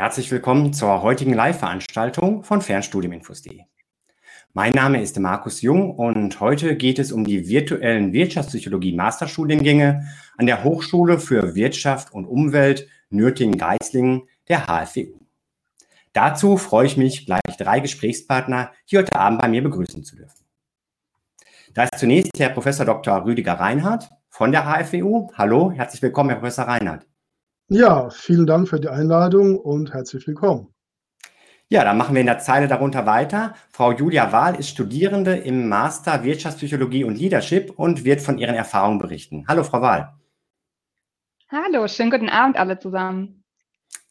Herzlich willkommen zur heutigen Live-Veranstaltung von Fernstudiuminfos.de. Mein Name ist Markus Jung und heute geht es um die virtuellen Wirtschaftspsychologie-Masterstudiengänge an der Hochschule für Wirtschaft und Umwelt Nürtingen-Geislingen der HFWU. Dazu freue ich mich, gleich drei Gesprächspartner hier heute Abend bei mir begrüßen zu dürfen. Da ist zunächst Herr Prof. Dr. Rüdiger Reinhardt von der HFWU. Hallo, herzlich willkommen, Herr Professor Reinhardt. Ja, vielen Dank für die Einladung und herzlich willkommen. Ja, dann machen wir in der Zeile darunter weiter. Frau Julia Wahl ist Studierende im Master Wirtschaftspsychologie und Leadership und wird von ihren Erfahrungen berichten. Hallo, Frau Wahl. Hallo, schönen guten Abend alle zusammen.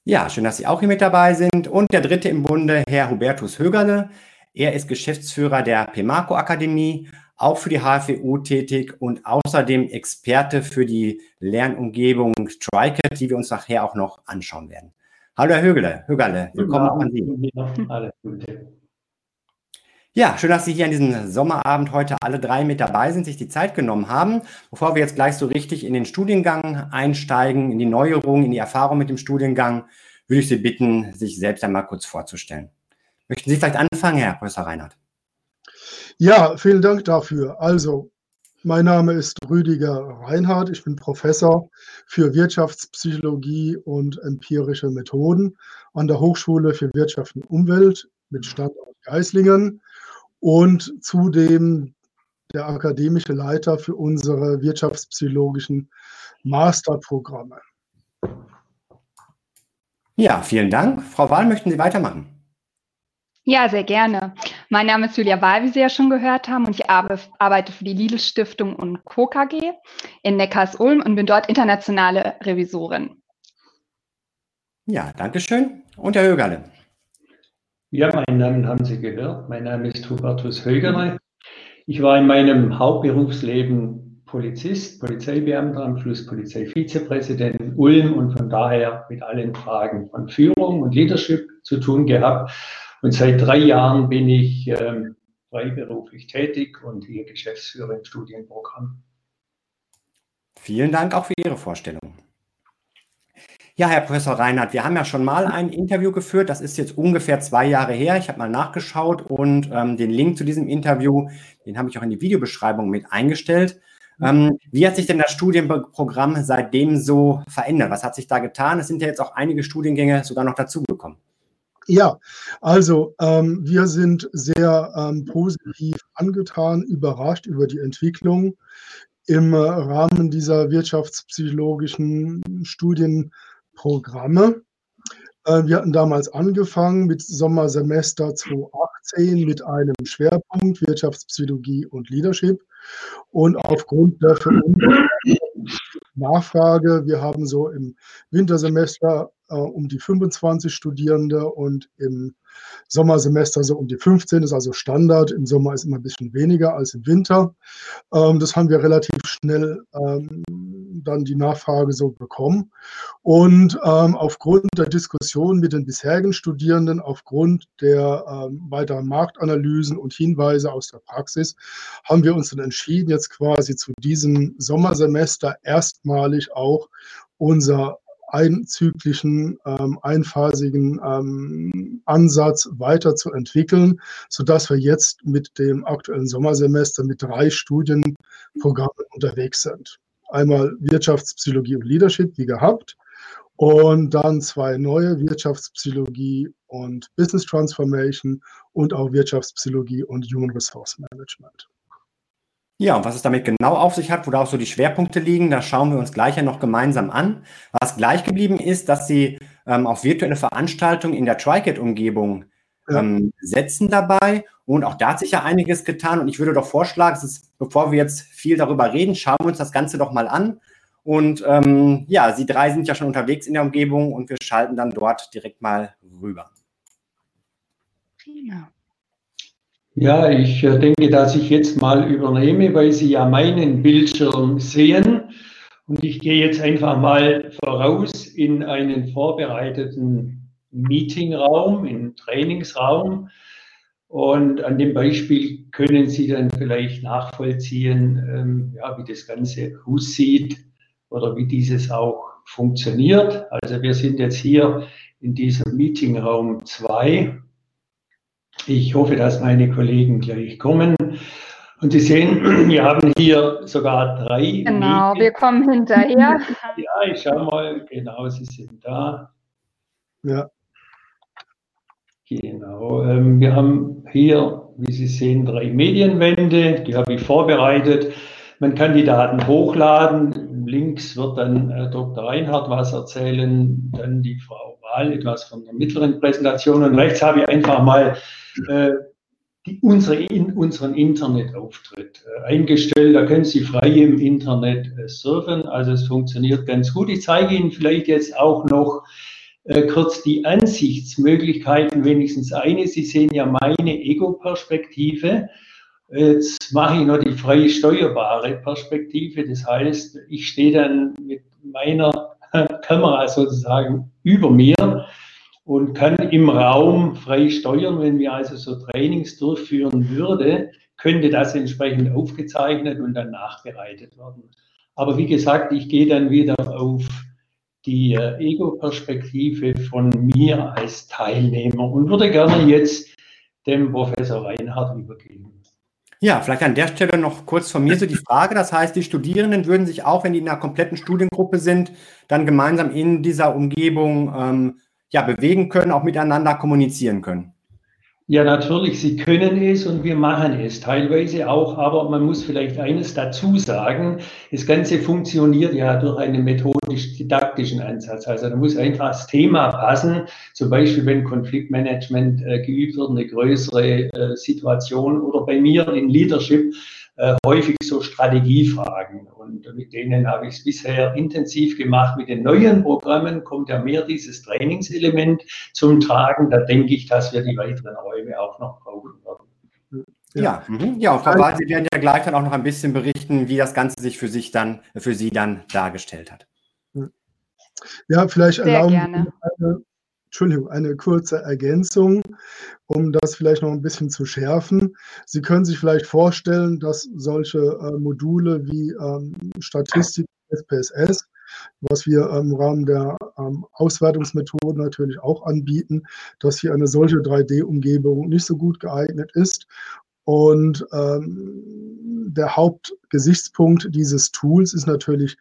Ja, schön, dass Sie auch hier mit dabei sind. Und der dritte im Bunde, Herr Hubertus Högerle. Er ist Geschäftsführer der PEMACO Akademie auch für die HFWU tätig und außerdem Experte für die Lernumgebung TriCAT, die wir uns nachher auch noch anschauen werden. Hallo Herr Högele, Högerle, willkommen auch an Sie. Ja, schön, dass Sie hier an diesem Sommerabend heute alle drei mit dabei sind, sich die Zeit genommen haben. Bevor wir jetzt gleich so richtig in den Studiengang einsteigen, in die Neuerungen, in die Erfahrung mit dem Studiengang, würde ich Sie bitten, sich selbst einmal kurz vorzustellen. Möchten Sie vielleicht anfangen, Herr Professor Reinhardt? Ja, vielen Dank dafür. Also, mein Name ist Rüdiger Reinhardt. Ich bin Professor für Wirtschaftspsychologie und empirische Methoden an der Hochschule für Wirtschaft und Umwelt mit Standort Geislingen und zudem der akademische Leiter für unsere wirtschaftspsychologischen Masterprogramme. Ja, vielen Dank. Frau Wahl, möchten Sie weitermachen? Ja, sehr gerne. Mein Name ist Julia Wahl, wie Sie ja schon gehört haben, und ich arbeite für die Lidl Stiftung und Co. KG in Neckars-Ulm und bin dort internationale Revisorin. Ja, danke schön. Und Herr Högerle. Ja, meinen Namen haben Sie gehört. Mein Name ist Hubertus Högerle. Ich war in meinem Hauptberufsleben Polizist, Polizeibeamter, am Schluss Polizeivizepräsident in Ulm und von daher mit allen Fragen von Führung und Leadership zu tun gehabt und seit drei Jahren bin ich ähm, freiberuflich tätig und hier Geschäftsführer im Studienprogramm. Vielen Dank auch für Ihre Vorstellung. Ja, Herr Professor Reinhardt, wir haben ja schon mal ein Interview geführt. Das ist jetzt ungefähr zwei Jahre her. Ich habe mal nachgeschaut und ähm, den Link zu diesem Interview, den habe ich auch in die Videobeschreibung mit eingestellt. Ähm, wie hat sich denn das Studienprogramm seitdem so verändert? Was hat sich da getan? Es sind ja jetzt auch einige Studiengänge sogar noch dazugekommen. Ja, also ähm, wir sind sehr ähm, positiv angetan, überrascht über die Entwicklung im Rahmen dieser wirtschaftspsychologischen Studienprogramme. Äh, wir hatten damals angefangen mit Sommersemester 2018 mit einem Schwerpunkt Wirtschaftspsychologie und Leadership. Und aufgrund der für uns Nachfrage, wir haben so im Wintersemester äh, um die 25 Studierende und im Sommersemester so um die 15, das ist also Standard. Im Sommer ist immer ein bisschen weniger als im Winter. Ähm, das haben wir relativ schnell ähm, dann die Nachfrage so bekommen. Und ähm, aufgrund der Diskussion mit den bisherigen Studierenden, aufgrund der ähm, weiteren Marktanalysen und Hinweise aus der Praxis, haben wir uns dann entschieden, jetzt quasi zu diesem Sommersemester erstmalig auch unser einzyklischen, ähm, einphasigen ähm, Ansatz weiterzuentwickeln, sodass wir jetzt mit dem aktuellen Sommersemester mit drei Studienprogrammen unterwegs sind. Einmal Wirtschaftspsychologie und Leadership, wie gehabt, und dann zwei neue Wirtschaftspsychologie und Business Transformation und auch Wirtschaftspsychologie und Human Resource Management. Ja, und was es damit genau auf sich hat, wo da auch so die Schwerpunkte liegen, da schauen wir uns gleich ja noch gemeinsam an. Was gleich geblieben ist, dass Sie ähm, auf virtuelle Veranstaltungen in der TriCAT-Umgebung ähm, setzen dabei. Und auch da hat sich ja einiges getan. Und ich würde doch vorschlagen, ist, bevor wir jetzt viel darüber reden, schauen wir uns das Ganze doch mal an. Und ähm, ja, Sie drei sind ja schon unterwegs in der Umgebung und wir schalten dann dort direkt mal rüber. Prima. Ja, ich äh, denke, dass ich jetzt mal übernehme, weil Sie ja meinen Bildschirm sehen. Und ich gehe jetzt einfach mal voraus in einen vorbereiteten Meetingraum, in Trainingsraum. Und an dem Beispiel können Sie dann vielleicht nachvollziehen, ähm, ja, wie das Ganze aussieht oder wie dieses auch funktioniert. Also wir sind jetzt hier in diesem Meetingraum 2. Ich hoffe, dass meine Kollegen gleich kommen. Und Sie sehen, wir haben hier sogar drei. Genau, Medien. wir kommen hinterher. Ja, ich schaue mal, genau, Sie sind da. Ja. Genau, ähm, wir haben hier, wie Sie sehen, drei Medienwände, die habe ich vorbereitet. Man kann die Daten hochladen. Links wird dann äh, Dr. Reinhardt was erzählen, dann die Frau Wahl etwas von der mittleren Präsentation und rechts habe ich einfach mal äh, die, unsere, in, unseren Internetauftritt äh, eingestellt. Da können Sie frei im Internet äh, surfen. Also es funktioniert ganz gut. Ich zeige Ihnen vielleicht jetzt auch noch äh, kurz die Ansichtsmöglichkeiten, wenigstens eine. Sie sehen ja meine Ego-Perspektive. Jetzt mache ich noch die frei steuerbare Perspektive. Das heißt, ich stehe dann mit meiner Kamera sozusagen über mir und kann im Raum frei steuern. Wenn wir also so Trainings durchführen würde, könnte das entsprechend aufgezeichnet und dann nachbereitet werden. Aber wie gesagt, ich gehe dann wieder auf die äh, Ego-Perspektive von mir als Teilnehmer und würde gerne jetzt dem Professor Reinhardt übergeben. Ja, vielleicht an der Stelle noch kurz von mir so die Frage. Das heißt, die Studierenden würden sich auch, wenn die in einer kompletten Studiengruppe sind, dann gemeinsam in dieser Umgebung ähm, ja, bewegen können, auch miteinander kommunizieren können. Ja, natürlich, sie können es und wir machen es teilweise auch, aber man muss vielleicht eines dazu sagen, das Ganze funktioniert ja durch einen methodisch-didaktischen Ansatz. Also da muss einfach das Thema passen, zum Beispiel wenn Konfliktmanagement äh, geübt wird, eine größere äh, Situation oder bei mir in Leadership äh, häufig so Strategiefragen. Und mit denen habe ich es bisher intensiv gemacht. Mit den neuen Programmen kommt ja mehr dieses Trainingselement zum Tragen. Da denke ich, dass wir die weiteren Räume auch noch brauchen werden. Ja, ja, mhm. ja Frau Wahl, Sie werden ja gleich dann auch noch ein bisschen berichten, wie das Ganze sich für sich dann, für Sie dann dargestellt hat. Ja, vielleicht Sehr erlauben gerne. eine Entschuldigung, eine kurze Ergänzung, um das vielleicht noch ein bisschen zu schärfen. Sie können sich vielleicht vorstellen, dass solche äh, Module wie ähm, Statistik, SPSS, was wir im Rahmen der ähm, Auswertungsmethoden natürlich auch anbieten, dass hier eine solche 3D-Umgebung nicht so gut geeignet ist und ähm, der Hauptgesichtspunkt dieses Tools ist natürlich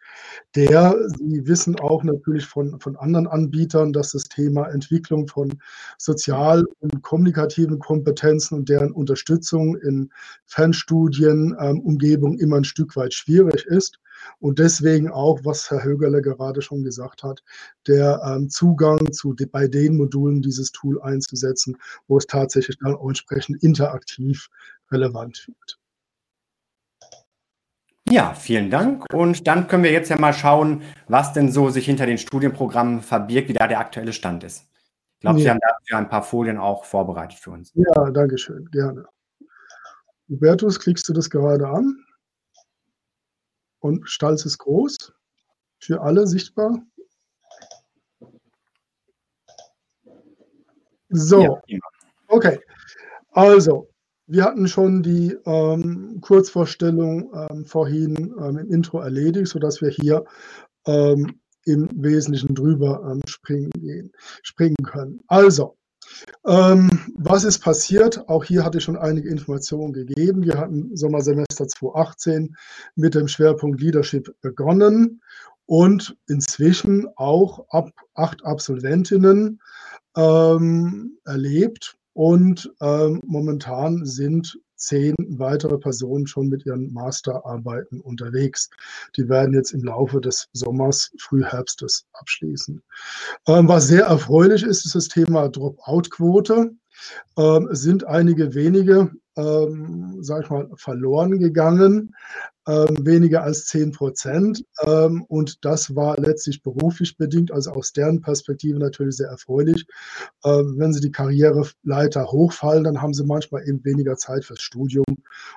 der, Sie wissen auch natürlich von, von anderen Anbietern, dass das Thema Entwicklung von sozial- und kommunikativen Kompetenzen und deren Unterstützung in Fernstudien, ähm, immer ein Stück weit schwierig ist. Und deswegen auch, was Herr Högerle gerade schon gesagt hat, der ähm, Zugang zu bei den Modulen dieses Tool einzusetzen, wo es tatsächlich dann auch entsprechend interaktiv relevant wird. Ja, vielen Dank. Und dann können wir jetzt ja mal schauen, was denn so sich hinter den Studienprogrammen verbirgt, wie da der aktuelle Stand ist. Ich glaube, ja. Sie haben dafür ein paar Folien auch vorbereitet für uns. Ja, danke schön, gerne. Hubertus, klickst du das gerade an? Und Stalz ist groß, für alle sichtbar. So, okay. Also, wir hatten schon die ähm, Kurzvorstellung ähm, vorhin ähm, im Intro erledigt, sodass wir hier ähm, im Wesentlichen drüber ähm, springen, gehen, springen können. Also, ähm, was ist passiert? Auch hier hatte ich schon einige Informationen gegeben. Wir hatten Sommersemester 2018 mit dem Schwerpunkt Leadership begonnen und inzwischen auch ab acht Absolventinnen ähm, erlebt. Und ähm, momentan sind zehn weitere Personen schon mit ihren Masterarbeiten unterwegs. Die werden jetzt im Laufe des Sommers, Frühherbstes abschließen. Ähm, was sehr erfreulich ist, ist das Thema Dropout-Quote. Ähm, es sind einige wenige, ähm, sag ich mal, verloren gegangen weniger als 10 Prozent. Ähm, und das war letztlich beruflich bedingt, also aus deren Perspektive natürlich sehr erfreulich. Ähm, wenn sie die Karriereleiter hochfallen, dann haben sie manchmal eben weniger Zeit fürs Studium.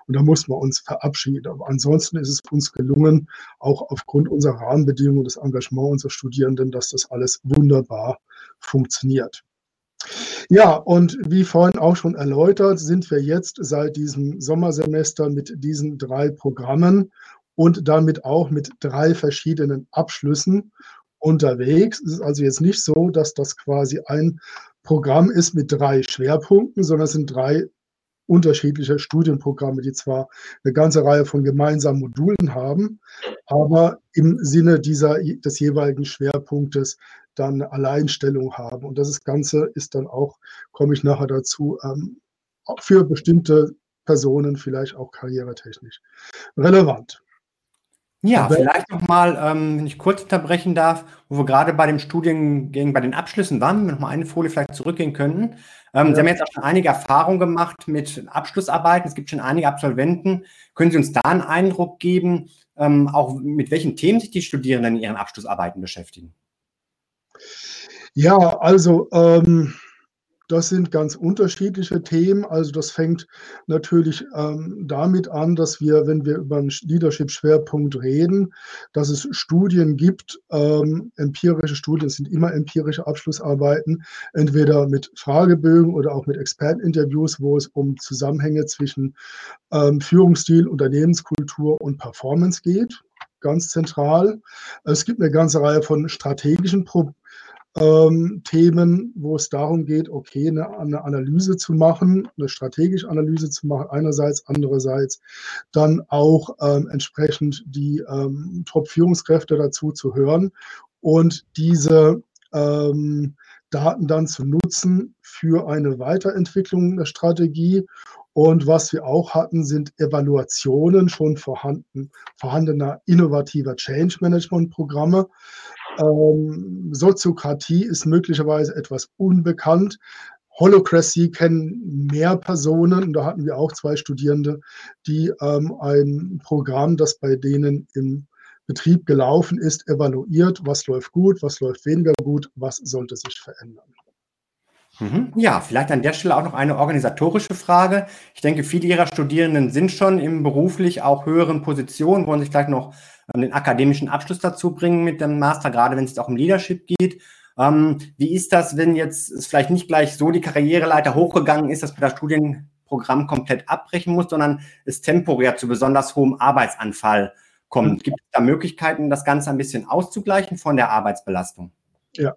Und da muss man uns verabschieden. Aber ansonsten ist es uns gelungen, auch aufgrund unserer Rahmenbedingungen, des Engagements unserer Studierenden, dass das alles wunderbar funktioniert. Ja, und wie vorhin auch schon erläutert, sind wir jetzt seit diesem Sommersemester mit diesen drei Programmen und damit auch mit drei verschiedenen Abschlüssen unterwegs. Es ist also jetzt nicht so, dass das quasi ein Programm ist mit drei Schwerpunkten, sondern es sind drei unterschiedliche Studienprogramme, die zwar eine ganze Reihe von gemeinsamen Modulen haben, aber im Sinne dieser, des jeweiligen Schwerpunktes dann Alleinstellung haben. Und das Ganze ist dann auch, komme ich nachher dazu, ähm, für bestimmte Personen vielleicht auch karrieretechnisch relevant. Ja, vielleicht nochmal, ähm, wenn ich kurz unterbrechen darf, wo wir gerade bei dem Studiengang, bei den Abschlüssen waren, wenn wir nochmal eine Folie vielleicht zurückgehen könnten. Ähm, ja. Sie haben jetzt auch schon einige Erfahrungen gemacht mit Abschlussarbeiten. Es gibt schon einige Absolventen. Können Sie uns da einen Eindruck geben, ähm, auch mit welchen Themen sich die Studierenden in ihren Abschlussarbeiten beschäftigen? Ja, also ähm, das sind ganz unterschiedliche Themen. Also das fängt natürlich ähm, damit an, dass wir, wenn wir über einen Leadership-Schwerpunkt reden, dass es Studien gibt, ähm, empirische Studien, sind immer empirische Abschlussarbeiten, entweder mit Fragebögen oder auch mit Experteninterviews, wo es um Zusammenhänge zwischen ähm, Führungsstil, Unternehmenskultur und Performance geht ganz zentral. Es gibt eine ganze Reihe von strategischen Pro ähm, Themen, wo es darum geht, okay, eine, eine, Analyse zu machen, eine strategische Analyse zu machen, einerseits, andererseits dann auch ähm, entsprechend die ähm, Top-Führungskräfte dazu zu hören und diese ähm, Daten dann zu nutzen für eine Weiterentwicklung der Strategie. Und was wir auch hatten, sind Evaluationen schon vorhanden, vorhandener innovativer Change Management Programme, ähm, Soziokratie ist möglicherweise etwas unbekannt. Holocracy kennen mehr Personen. Und da hatten wir auch zwei Studierende, die ähm, ein Programm, das bei denen im Betrieb gelaufen ist, evaluiert, was läuft gut, was läuft weniger gut, was sollte sich verändern. Mhm. Ja, vielleicht an der Stelle auch noch eine organisatorische Frage. Ich denke, viele Ihrer Studierenden sind schon in beruflich auch höheren Positionen, wollen sich vielleicht noch ähm, den akademischen Abschluss dazu bringen mit dem Master, gerade wenn es auch um Leadership geht. Ähm, wie ist das, wenn jetzt es vielleicht nicht gleich so die Karriereleiter hochgegangen ist, dass man das Studienprogramm komplett abbrechen muss, sondern es temporär zu besonders hohem Arbeitsanfall kommt? Mhm. Gibt es da Möglichkeiten, das Ganze ein bisschen auszugleichen von der Arbeitsbelastung? Ja,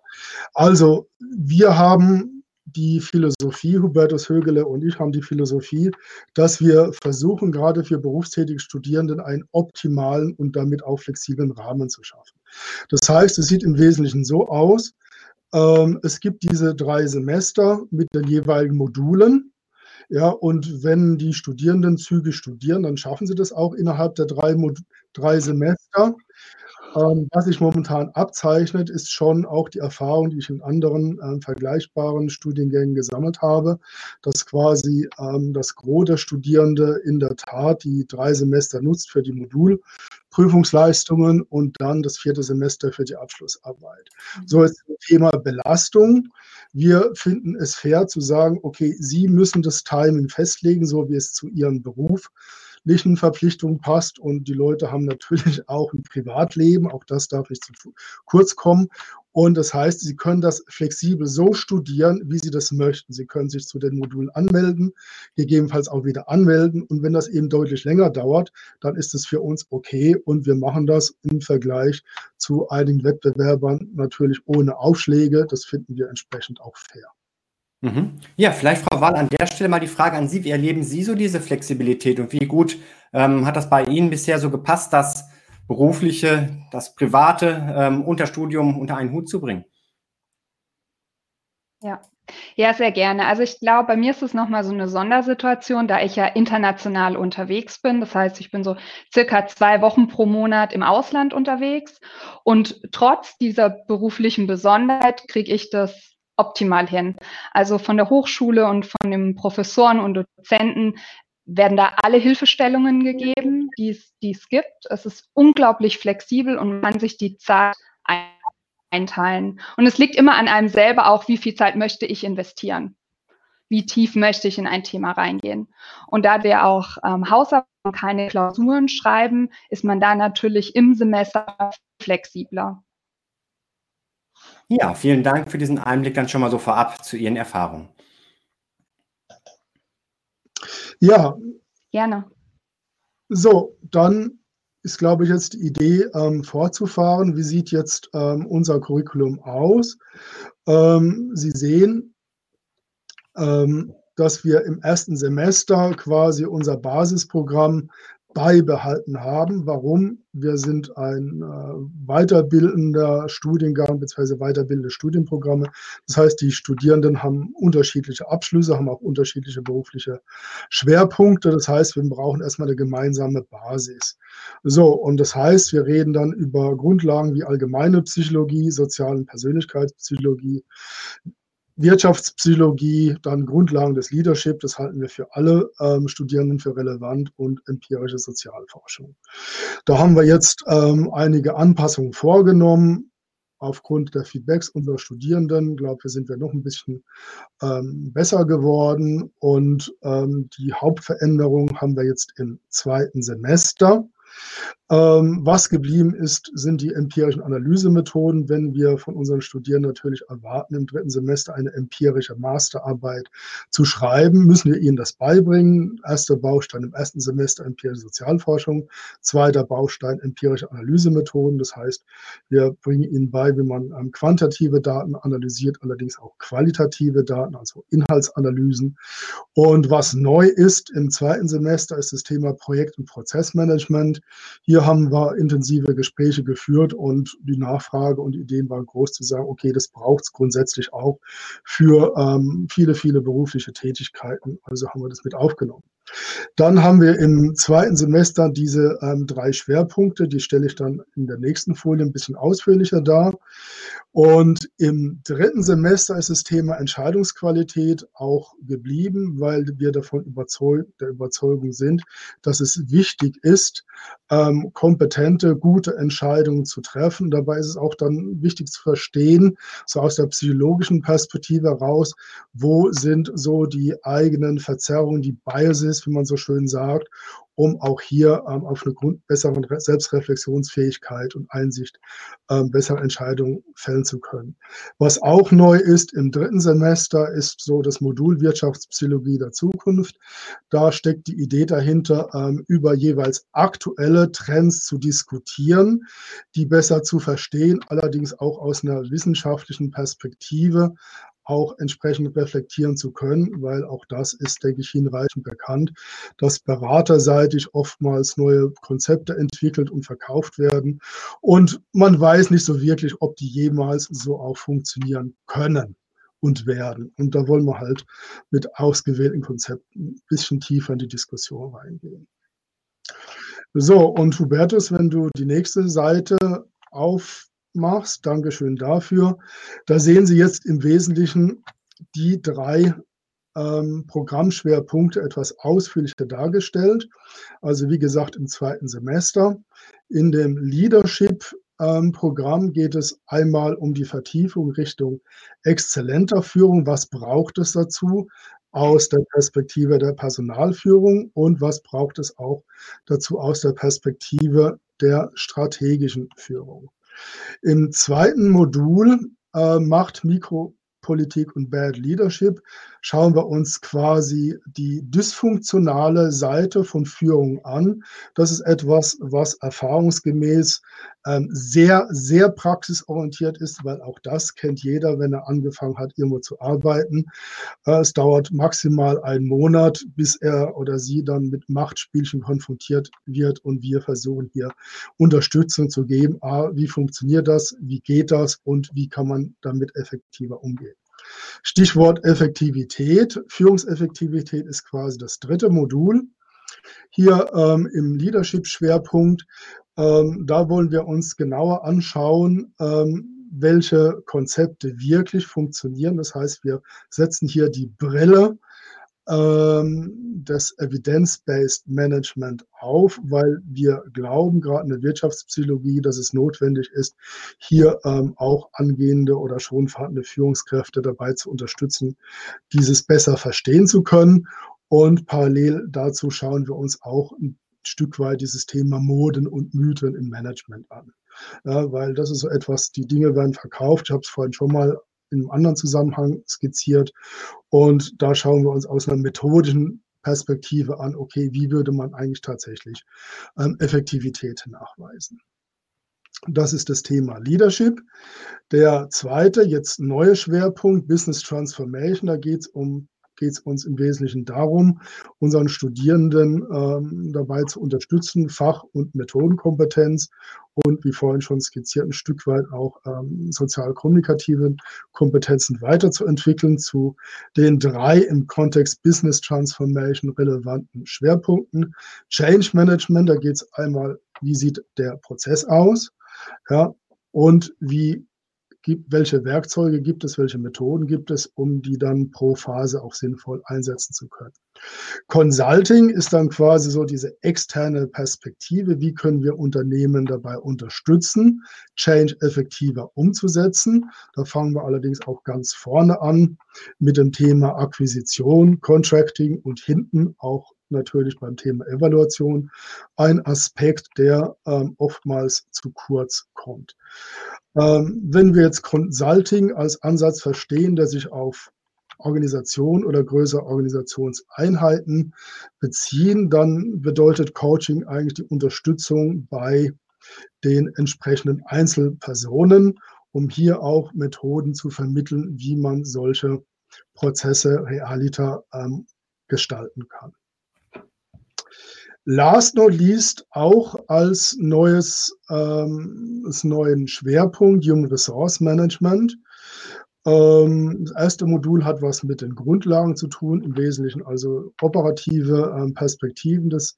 also wir haben die Philosophie, Hubertus Högele und ich haben die Philosophie, dass wir versuchen, gerade für berufstätige Studierenden einen optimalen und damit auch flexiblen Rahmen zu schaffen. Das heißt, es sieht im Wesentlichen so aus, ähm, es gibt diese drei Semester mit den jeweiligen Modulen. Ja, und wenn die Studierenden zügig studieren, dann schaffen sie das auch innerhalb der drei, drei Semester. Ähm, was sich momentan abzeichnet, ist schon auch die Erfahrung, die ich in anderen äh, vergleichbaren Studiengängen gesammelt habe, dass quasi ähm, das Gros der Studierende in der Tat die drei Semester nutzt für die Modulprüfungsleistungen und dann das vierte Semester für die Abschlussarbeit. Mhm. So ist das Thema Belastung. Wir finden es fair zu sagen, okay, Sie müssen das Timing festlegen, so wie es zu Ihrem Beruf beruflichen Verpflichtungen passt. Und die Leute haben natürlich auch ein Privatleben, auch das darf nicht zu kurz kommen. Und das heißt, Sie können das flexibel so studieren, wie Sie das möchten. Sie können sich zu den Modulen anmelden, gegebenenfalls auch wieder anmelden. Und wenn das eben deutlich länger dauert, dann ist es für uns okay. Und wir machen das im Vergleich zu einigen Wettbewerbern natürlich ohne Aufschläge. Das finden wir entsprechend auch fair. Mhm. Ja, vielleicht, Frau Wall, an der Stelle mal die Frage an Sie. Wie erleben Sie so diese Flexibilität und wie gut ähm, hat das bei Ihnen bisher so gepasst, das berufliche, das private ähm, Unterstudium unter einen Hut zu bringen? Ja. Ja, sehr gerne. Also ich glaube, bei mir ist es nochmal so eine Sondersituation, da ich ja international unterwegs bin. Das heißt, ich bin so circa zwei Wochen pro Monat im Ausland unterwegs. Und trotz dieser beruflichen Besonderheit kriege ich das optimal hin. Also von der Hochschule und von den Professoren und Dozenten werden da alle Hilfestellungen gegeben, die es, die es gibt. Es ist unglaublich flexibel und man kann sich die Zeit einteilen. Und es liegt immer an einem selber auch, wie viel Zeit möchte ich investieren. Wie tief möchte ich in ein Thema reingehen? Und da wir auch ähm, Hausarbeiten keine Klausuren schreiben, ist man da natürlich im Semester flexibler. Ja, vielen Dank für diesen Einblick dann schon mal so vorab zu Ihren Erfahrungen. Ja. Gerne. So, dann ist, glaube ich, jetzt die Idee, ähm, fortzufahren. Wie sieht jetzt ähm, unser Curriculum aus? Ähm, Sie sehen, ähm, dass wir im ersten Semester quasi unser Basisprogramm beibehalten haben. Warum? Wir sind ein äh, weiterbildender Studiengang bzw. weiterbildende Studienprogramme. Das heißt, die Studierenden haben unterschiedliche Abschlüsse, haben auch unterschiedliche berufliche Schwerpunkte. Das heißt, wir brauchen erstmal eine gemeinsame Basis. So, und das heißt, wir reden dann über Grundlagen wie allgemeine Psychologie, Sozial- und Persönlichkeitspsychologie, Wirtschaftspsychologie, dann Grundlagen des Leadership, das halten wir für alle ähm, Studierenden für relevant und empirische Sozialforschung. Da haben wir jetzt ähm, einige Anpassungen vorgenommen. Aufgrund der Feedbacks unserer Studierenden, glaube ich, sind wir noch ein bisschen ähm, besser geworden. Und ähm, die Hauptveränderung haben wir jetzt im zweiten Semester. Ähm, was geblieben ist, sind die empirischen Analysemethoden. Wenn wir von unseren Studierenden natürlich erwarten, im dritten Semester eine empirische Masterarbeit zu schreiben, müssen wir ihnen das beibringen. Erster Baustein im ersten Semester empirische Sozialforschung, zweiter Baustein empirische Analysemethoden. Das heißt, wir bringen ihnen bei, wie man ähm, quantitative Daten analysiert, allerdings auch qualitative Daten, also Inhaltsanalysen. Und was neu ist im zweiten Semester, ist das Thema Projekt- und Prozessmanagement. Hier haben wir intensive Gespräche geführt und die Nachfrage und Ideen waren groß zu sagen, okay, das braucht es grundsätzlich auch für ähm, viele, viele berufliche Tätigkeiten. Also haben wir das mit aufgenommen. Dann haben wir im zweiten Semester diese ähm, drei Schwerpunkte, die stelle ich dann in der nächsten Folie ein bisschen ausführlicher dar. Und im dritten Semester ist das Thema Entscheidungsqualität auch geblieben, weil wir davon überzeugt, der Überzeugung sind, dass es wichtig ist, ähm, kompetente, gute Entscheidungen zu treffen. Dabei ist es auch dann wichtig zu verstehen, so aus der psychologischen Perspektive heraus, wo sind so die eigenen Verzerrungen, die Biases, wie man so schön sagt, um auch hier ähm, auf eine Grund bessere Selbstreflexionsfähigkeit und Einsicht ähm, bessere Entscheidungen fällen zu können. Was auch neu ist im dritten Semester, ist so das Modul Wirtschaftspsychologie der Zukunft. Da steckt die Idee dahinter, ähm, über jeweils aktuelle Trends zu diskutieren, die besser zu verstehen, allerdings auch aus einer wissenschaftlichen Perspektive, auch entsprechend reflektieren zu können, weil auch das ist, denke ich, hinreichend bekannt, dass beraterseitig oftmals neue Konzepte entwickelt und verkauft werden und man weiß nicht so wirklich, ob die jemals so auch funktionieren können und werden. Und da wollen wir halt mit ausgewählten Konzepten ein bisschen tiefer in die Diskussion reingehen. So, und Hubertus, wenn du die nächste Seite auf machst. Dankeschön dafür. Da sehen Sie jetzt im Wesentlichen die drei ähm, Programmschwerpunkte etwas ausführlicher dargestellt. Also wie gesagt im zweiten Semester. In dem Leadership-Programm ähm, geht es einmal um die Vertiefung Richtung exzellenter Führung. Was braucht es dazu? aus der Perspektive der Personalführung und was braucht es auch dazu aus der Perspektive der strategischen Führung. Im zweiten Modul äh, macht Mikropolitik und Bad Leadership schauen wir uns quasi die dysfunktionale Seite von Führung an. Das ist etwas, was erfahrungsgemäß sehr, sehr praxisorientiert ist, weil auch das kennt jeder, wenn er angefangen hat, irgendwo zu arbeiten. Äh, es dauert maximal einen Monat, bis er oder sie dann mit Machtspielchen konfrontiert wird und wir versuchen hier Unterstützung zu geben. A, wie funktioniert das? Wie geht das? Und wie kann man damit effektiver umgehen? Stichwort Effektivität. Führungseffektivität ist quasi das dritte Modul. Hier ähm, im Leadership-Schwerpunkt, ähm, da wollen wir uns genauer anschauen, ähm, welche Konzepte wirklich funktionieren. Das heißt, wir setzen hier die Brille ähm, das Evidence-Based Management auf, weil wir glauben, gerade in der Wirtschaftspsychologie, dass es notwendig ist, hier ähm, auch angehende oder schon vorhandene Führungskräfte dabei zu unterstützen, dieses besser verstehen zu können. Und parallel dazu schauen wir uns auch Stück weit dieses Thema Moden und Mythen im Management an. Ja, weil das ist so etwas, die Dinge werden verkauft. Ich habe es vorhin schon mal in einem anderen Zusammenhang skizziert. Und da schauen wir uns aus einer methodischen Perspektive an, okay, wie würde man eigentlich tatsächlich ähm, Effektivität nachweisen. Das ist das Thema Leadership. Der zweite, jetzt neue Schwerpunkt, Business Transformation. Da geht es um geht es uns im Wesentlichen darum, unseren Studierenden ähm, dabei zu unterstützen, Fach- und Methodenkompetenz und wie vorhin schon skizziert, ein Stück weit auch ähm, sozial-kommunikative Kompetenzen weiterzuentwickeln zu den drei im Kontext Business Transformation relevanten Schwerpunkten. Change Management, da geht es einmal, wie sieht der Prozess aus? Ja, und wie gibt, welche Werkzeuge gibt es, welche Methoden gibt es, um die dann pro Phase auch sinnvoll einsetzen zu können. Consulting ist dann quasi so diese externe Perspektive. Wie können wir Unternehmen dabei unterstützen, Change effektiver umzusetzen? Da fangen wir allerdings auch ganz vorne an mit dem Thema Akquisition, Contracting und hinten auch natürlich beim Thema Evaluation ein Aspekt, der ähm, oftmals zu kurz kommt. Ähm, wenn wir jetzt Consulting als Ansatz verstehen, der sich auf Organisation oder größere Organisationseinheiten beziehen, dann bedeutet Coaching eigentlich die Unterstützung bei den entsprechenden Einzelpersonen, um hier auch Methoden zu vermitteln, wie man solche Prozesse realiter ähm, gestalten kann. Last not least auch als neues, ähm, als neuen Schwerpunkt Human Resource Management. Ähm, das erste Modul hat was mit den Grundlagen zu tun, im Wesentlichen also operative ähm, Perspektiven des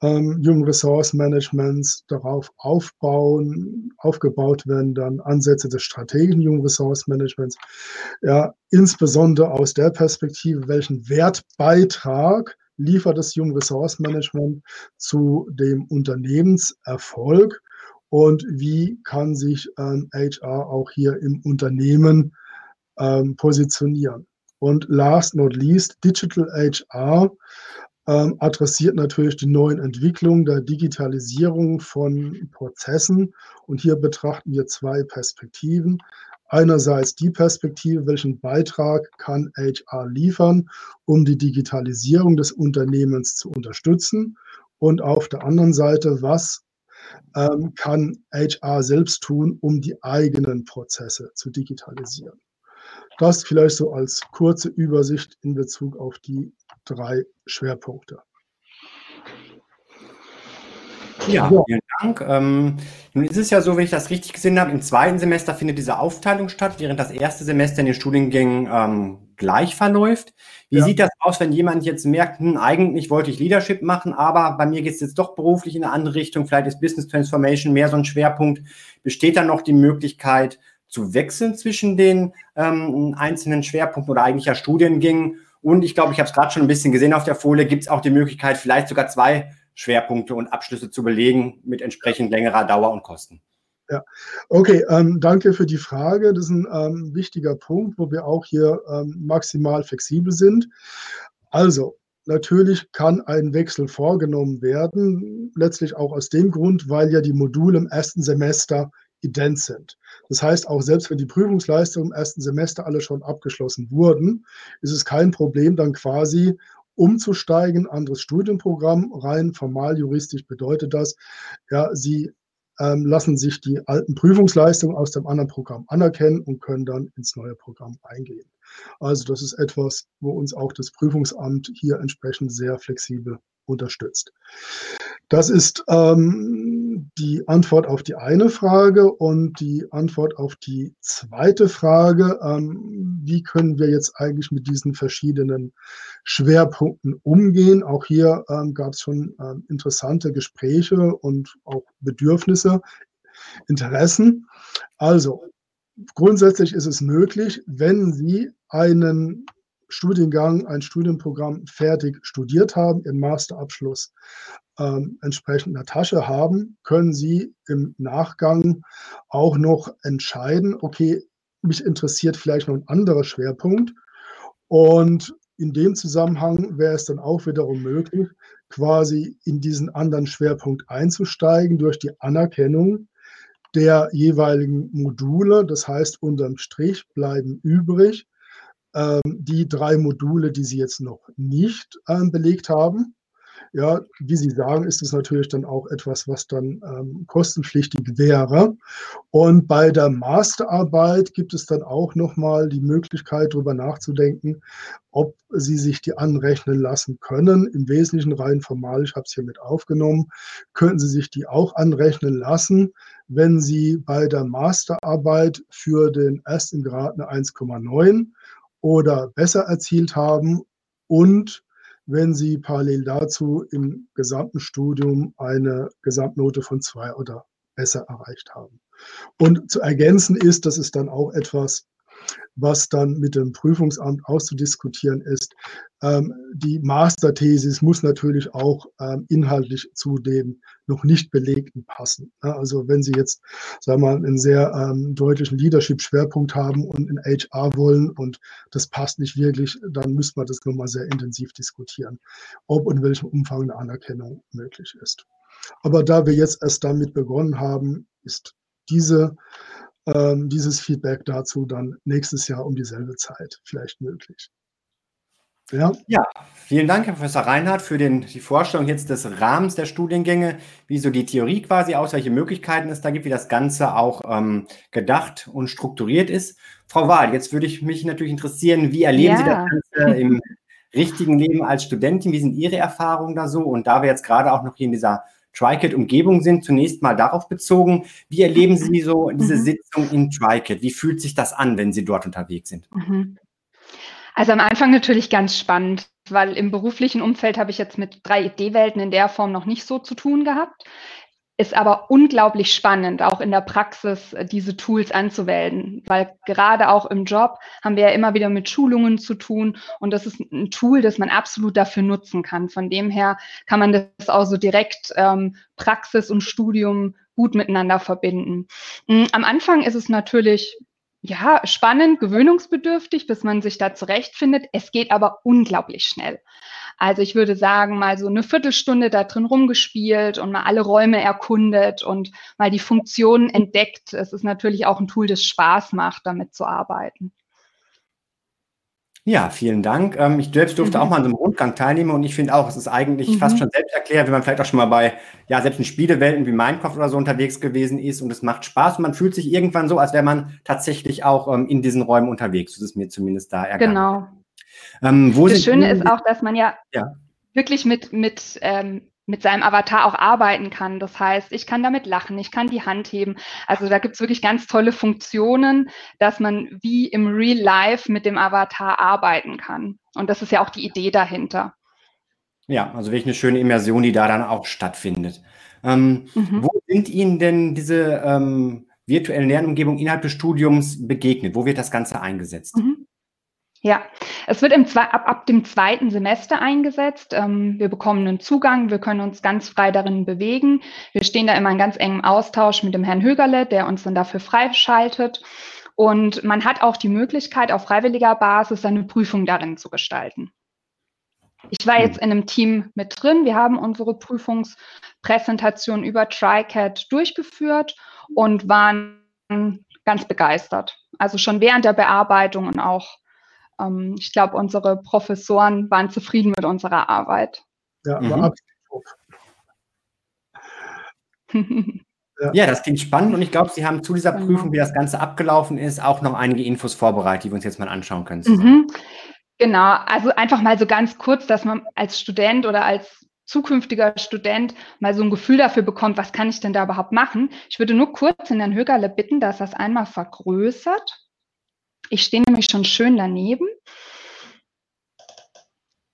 ähm, Human Resource Managements darauf aufbauen, aufgebaut werden dann Ansätze des strategischen Human Resource Managements, ja, insbesondere aus der Perspektive, welchen Wertbeitrag liefert das Human Resource Management zu dem Unternehmenserfolg und wie kann sich ähm, HR auch hier im Unternehmen ähm, positionieren. Und last not least, Digital HR ähm, adressiert natürlich die neuen Entwicklungen der Digitalisierung von Prozessen. Und hier betrachten wir zwei Perspektiven einerseits die Perspektive, welchen Beitrag kann HR liefern, um die Digitalisierung des Unternehmens zu unterstützen und auf der anderen Seite, was ähm, kann HR selbst tun, um die eigenen Prozesse zu digitalisieren. Das vielleicht so als kurze Übersicht in Bezug auf die drei Schwerpunkte. Ja, vielen Dank. Ähm, nun ist es ja so, wenn ich das richtig gesehen habe, im zweiten Semester findet diese Aufteilung statt, während das erste Semester in den Studiengängen ähm, gleich verläuft. Wie ja. sieht das aus, wenn jemand jetzt merkt, hm, eigentlich wollte ich Leadership machen, aber bei mir geht es jetzt doch beruflich in eine andere Richtung, vielleicht ist Business Transformation mehr so ein Schwerpunkt. Besteht dann noch die Möglichkeit zu wechseln zwischen den ähm, einzelnen Schwerpunkten oder eigentlich ja Studiengängen? Und ich glaube, ich habe es gerade schon ein bisschen gesehen auf der Folie, gibt es auch die Möglichkeit, vielleicht sogar zwei Schwerpunkte und Abschlüsse zu belegen mit entsprechend längerer Dauer und Kosten. Ja, okay, ähm, danke für die Frage. Das ist ein ähm, wichtiger Punkt, wo wir auch hier ähm, maximal flexibel sind. Also, natürlich kann ein Wechsel vorgenommen werden, letztlich auch aus dem Grund, weil ja die Module im ersten Semester ident sind. Das heißt, auch selbst wenn die Prüfungsleistungen im ersten Semester alle schon abgeschlossen wurden, ist es kein Problem, dann quasi umzusteigen, anderes Studienprogramm. Rein formal juristisch bedeutet das, ja, sie ähm, lassen sich die alten Prüfungsleistungen aus dem anderen Programm anerkennen und können dann ins neue Programm eingehen. Also das ist etwas, wo uns auch das Prüfungsamt hier entsprechend sehr flexibel unterstützt. Das ist ähm, die Antwort auf die eine Frage und die Antwort auf die zweite Frage, ähm, wie können wir jetzt eigentlich mit diesen verschiedenen Schwerpunkten umgehen. Auch hier ähm, gab es schon ähm, interessante Gespräche und auch Bedürfnisse, Interessen. Also grundsätzlich ist es möglich, wenn Sie einen Studiengang, ein Studienprogramm fertig studiert haben, Ihren Masterabschluss ähm, entsprechend in der Tasche haben, können Sie im Nachgang auch noch entscheiden, okay, mich interessiert vielleicht noch ein anderer Schwerpunkt. Und in dem Zusammenhang wäre es dann auch wiederum möglich, quasi in diesen anderen Schwerpunkt einzusteigen durch die Anerkennung der jeweiligen Module. Das heißt, unterm Strich bleiben übrig ähm, die drei Module, die Sie jetzt noch nicht ähm, belegt haben. Ja, wie Sie sagen, ist es natürlich dann auch etwas, was dann ähm, kostenpflichtig wäre. Und bei der Masterarbeit gibt es dann auch nochmal die Möglichkeit, darüber nachzudenken, ob Sie sich die anrechnen lassen können. Im Wesentlichen rein formal, ich habe es hier mit aufgenommen, könnten Sie sich die auch anrechnen lassen, wenn Sie bei der Masterarbeit für den ersten Grad eine 1,9 oder besser erzielt haben und wenn Sie parallel dazu im gesamten Studium eine Gesamtnote von zwei oder besser erreicht haben. Und zu ergänzen ist, das ist dann auch etwas, was dann mit dem Prüfungsamt auszudiskutieren ist. Ähm, die Masterthesis muss natürlich auch ähm, inhaltlich zu dem noch nicht belegten passen. Ja, also wenn Sie jetzt, sagen wir mal, einen sehr ähm, deutlichen Leadership-Schwerpunkt haben und in HR wollen und das passt nicht wirklich, dann müsste man das nochmal sehr intensiv diskutieren, ob und in welchem Umfang eine Anerkennung möglich ist. Aber da wir jetzt erst damit begonnen haben, ist diese ähm, dieses Feedback dazu dann nächstes Jahr um dieselbe Zeit vielleicht möglich. Ja. ja, vielen Dank, Herr Professor Reinhardt, für den, die Vorstellung jetzt des Rahmens der Studiengänge, wie so die Theorie quasi aus, welche Möglichkeiten es da gibt, wie das Ganze auch ähm, gedacht und strukturiert ist. Frau Wahl, jetzt würde ich mich natürlich interessieren, wie erleben ja. Sie das Ganze im richtigen Leben als Studentin? Wie sind Ihre Erfahrungen da so? Und da wir jetzt gerade auch noch hier in dieser TriCat-Umgebung sind, zunächst mal darauf bezogen. Wie erleben Sie so diese mhm. Sitzung in TriCat? Wie fühlt sich das an, wenn Sie dort unterwegs sind? Mhm. Also am Anfang natürlich ganz spannend, weil im beruflichen Umfeld habe ich jetzt mit drei Idee-Welten in der Form noch nicht so zu tun gehabt ist aber unglaublich spannend, auch in der Praxis äh, diese Tools anzuwenden, weil gerade auch im Job haben wir ja immer wieder mit Schulungen zu tun und das ist ein Tool, das man absolut dafür nutzen kann. Von dem her kann man das auch so direkt ähm, Praxis und Studium gut miteinander verbinden. Mm, am Anfang ist es natürlich ja, spannend, gewöhnungsbedürftig, bis man sich da zurechtfindet. Es geht aber unglaublich schnell. Also ich würde sagen, mal so eine Viertelstunde da drin rumgespielt und mal alle Räume erkundet und mal die Funktionen entdeckt. Es ist natürlich auch ein Tool, das Spaß macht, damit zu arbeiten. Ja, vielen Dank. Ähm, ich selbst durfte mhm. auch mal an so einem Rundgang teilnehmen und ich finde auch, es ist eigentlich mhm. fast schon selbst erklärt, wenn man vielleicht auch schon mal bei, ja, selbst in Spielewelten wie Minecraft oder so unterwegs gewesen ist und es macht Spaß und man fühlt sich irgendwann so, als wäre man tatsächlich auch ähm, in diesen Räumen unterwegs. Das ist mir zumindest da ergangen. Genau. Ähm, das Schöne ist auch, dass man ja, ja. wirklich mit, mit, ähm, mit seinem Avatar auch arbeiten kann. Das heißt, ich kann damit lachen, ich kann die Hand heben. Also da gibt es wirklich ganz tolle Funktionen, dass man wie im Real Life mit dem Avatar arbeiten kann. Und das ist ja auch die Idee dahinter. Ja, also wirklich eine schöne Immersion, die da dann auch stattfindet. Ähm, mhm. Wo sind Ihnen denn diese ähm, virtuellen Lernumgebungen innerhalb des Studiums begegnet? Wo wird das Ganze eingesetzt? Mhm. Ja, es wird im, ab, ab dem zweiten Semester eingesetzt. Ähm, wir bekommen einen Zugang, wir können uns ganz frei darin bewegen. Wir stehen da immer in ganz engem Austausch mit dem Herrn Högerle, der uns dann dafür freischaltet. Und man hat auch die Möglichkeit, auf freiwilliger Basis seine Prüfung darin zu gestalten. Ich war jetzt in einem Team mit drin. Wir haben unsere Prüfungspräsentation über TriCAT durchgeführt und waren ganz begeistert. Also schon während der Bearbeitung und auch ähm, ich glaube, unsere Professoren waren zufrieden mit unserer Arbeit. Ja, aber mhm. Ja. ja. das klingt spannend und ich glaube, Sie haben zu dieser genau. Prüfung, wie das Ganze abgelaufen ist, auch noch einige Infos vorbereitet, die wir uns jetzt mal anschauen können. Mhm. Genau, also einfach mal so ganz kurz, dass man als Student oder als zukünftiger Student mal so ein Gefühl dafür bekommt, was kann ich denn da überhaupt machen. Ich würde nur kurz in Herrn Högerle bitten, dass das einmal vergrößert. Ich stehe nämlich schon schön daneben.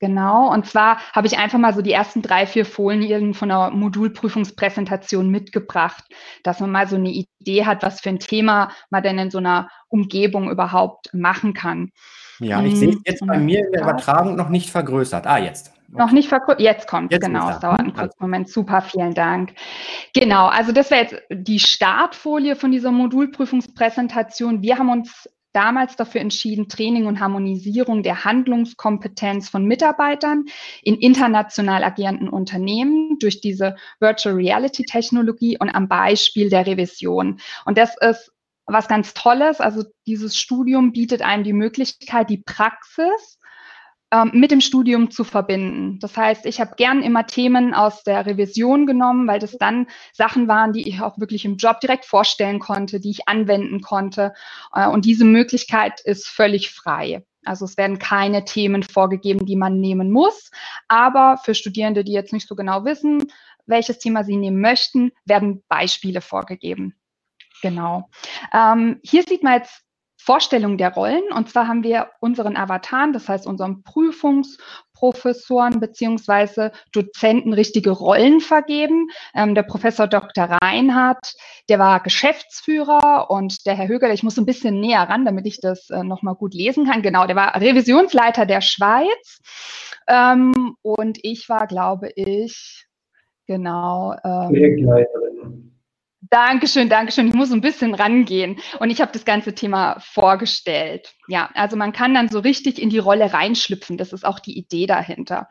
Genau, und zwar habe ich einfach mal so die ersten drei, vier Folien von der Modulprüfungspräsentation mitgebracht, dass man mal so eine Idee hat, was für ein Thema man denn in so einer Umgebung überhaupt machen kann. Ja, ich sehe es jetzt bei mir in der Übertragung noch nicht vergrößert. Ah, jetzt. Noch nicht vergrößert. Jetzt kommt es, genau. Es dauert einen kurzen Moment. Super, vielen Dank. Genau, also das wäre jetzt die Startfolie von dieser Modulprüfungspräsentation. Wir haben uns damals dafür entschieden, Training und Harmonisierung der Handlungskompetenz von Mitarbeitern in international agierenden Unternehmen durch diese Virtual Reality Technologie und am Beispiel der Revision. Und das ist was ganz Tolles. Also dieses Studium bietet einem die Möglichkeit, die Praxis ähm, mit dem Studium zu verbinden. Das heißt, ich habe gern immer Themen aus der Revision genommen, weil das dann Sachen waren, die ich auch wirklich im Job direkt vorstellen konnte, die ich anwenden konnte. Äh, und diese Möglichkeit ist völlig frei. Also es werden keine Themen vorgegeben, die man nehmen muss. Aber für Studierende, die jetzt nicht so genau wissen, welches Thema sie nehmen möchten, werden Beispiele vorgegeben. Genau. Ähm, hier sieht man jetzt Vorstellung der Rollen. Und zwar haben wir unseren Avataren, das heißt unseren Prüfungsprofessoren beziehungsweise Dozenten richtige Rollen vergeben. Ähm, der Professor Dr. Reinhardt, der war Geschäftsführer und der Herr Höger, ich muss ein bisschen näher ran, damit ich das äh, nochmal gut lesen kann. Genau, der war Revisionsleiter der Schweiz. Ähm, und ich war, glaube ich, genau. Ähm, Projektleiterin. Dankeschön, Dankeschön. Ich muss ein bisschen rangehen. Und ich habe das ganze Thema vorgestellt. Ja, also man kann dann so richtig in die Rolle reinschlüpfen. Das ist auch die Idee dahinter.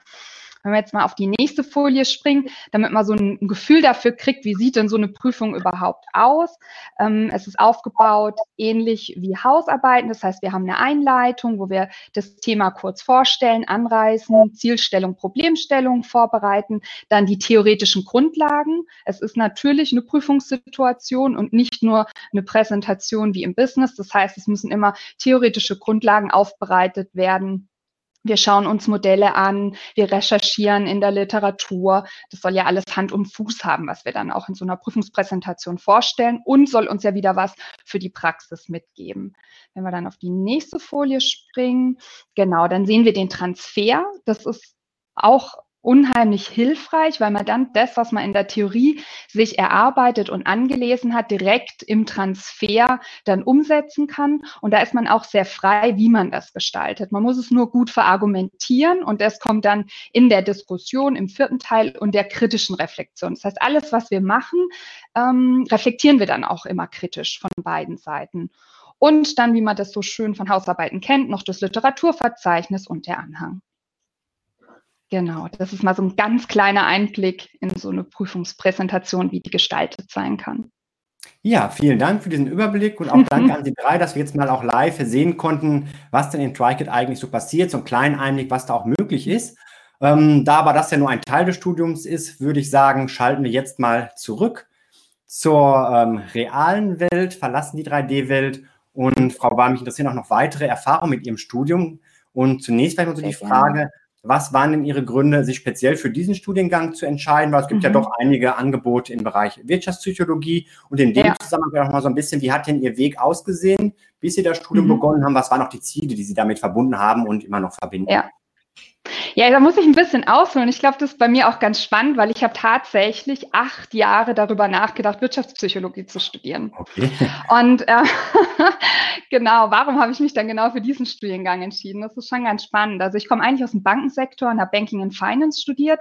Wenn wir jetzt mal auf die nächste Folie springen, damit man so ein Gefühl dafür kriegt, wie sieht denn so eine Prüfung überhaupt aus. Ähm, es ist aufgebaut ähnlich wie Hausarbeiten. Das heißt, wir haben eine Einleitung, wo wir das Thema kurz vorstellen, anreißen, Zielstellung, Problemstellung vorbereiten, dann die theoretischen Grundlagen. Es ist natürlich eine Prüfungssituation und nicht nur eine Präsentation wie im Business. Das heißt, es müssen immer theoretische Grundlagen aufbereitet werden wir schauen uns Modelle an, wir recherchieren in der Literatur. Das soll ja alles Hand und Fuß haben, was wir dann auch in so einer Prüfungspräsentation vorstellen und soll uns ja wieder was für die Praxis mitgeben. Wenn wir dann auf die nächste Folie springen, genau, dann sehen wir den Transfer. Das ist auch unheimlich hilfreich, weil man dann das, was man in der Theorie sich erarbeitet und angelesen hat, direkt im Transfer dann umsetzen kann. Und da ist man auch sehr frei, wie man das gestaltet. Man muss es nur gut verargumentieren und das kommt dann in der Diskussion im vierten Teil und der kritischen Reflexion. Das heißt, alles, was wir machen, ähm, reflektieren wir dann auch immer kritisch von beiden Seiten. Und dann, wie man das so schön von Hausarbeiten kennt, noch das Literaturverzeichnis und der Anhang. Genau, das ist mal so ein ganz kleiner Einblick in so eine Prüfungspräsentation, wie die gestaltet sein kann. Ja, vielen Dank für diesen Überblick und auch danke an die drei, dass wir jetzt mal auch live sehen konnten, was denn in TriCAT eigentlich so passiert, so einen kleinen Einblick, was da auch möglich ist. Ähm, da aber das ja nur ein Teil des Studiums ist, würde ich sagen, schalten wir jetzt mal zurück zur ähm, realen Welt, verlassen die 3D-Welt und Frau Bahr, mich interessieren auch noch weitere Erfahrungen mit Ihrem Studium. Und zunächst vielleicht mal so die Frage, was waren denn Ihre Gründe, sich speziell für diesen Studiengang zu entscheiden? Weil es gibt mhm. ja doch einige Angebote im Bereich Wirtschaftspsychologie. Und in dem ja. Zusammenhang auch mal so ein bisschen, wie hat denn Ihr Weg ausgesehen, bis Sie das Studium mhm. begonnen haben? Was waren noch die Ziele, die Sie damit verbunden haben und immer noch verbinden? Ja. Ja, da muss ich ein bisschen ausholen. Ich glaube, das ist bei mir auch ganz spannend, weil ich habe tatsächlich acht Jahre darüber nachgedacht, Wirtschaftspsychologie zu studieren. Okay. Und äh, genau, warum habe ich mich dann genau für diesen Studiengang entschieden? Das ist schon ganz spannend. Also ich komme eigentlich aus dem Bankensektor und habe Banking and Finance studiert,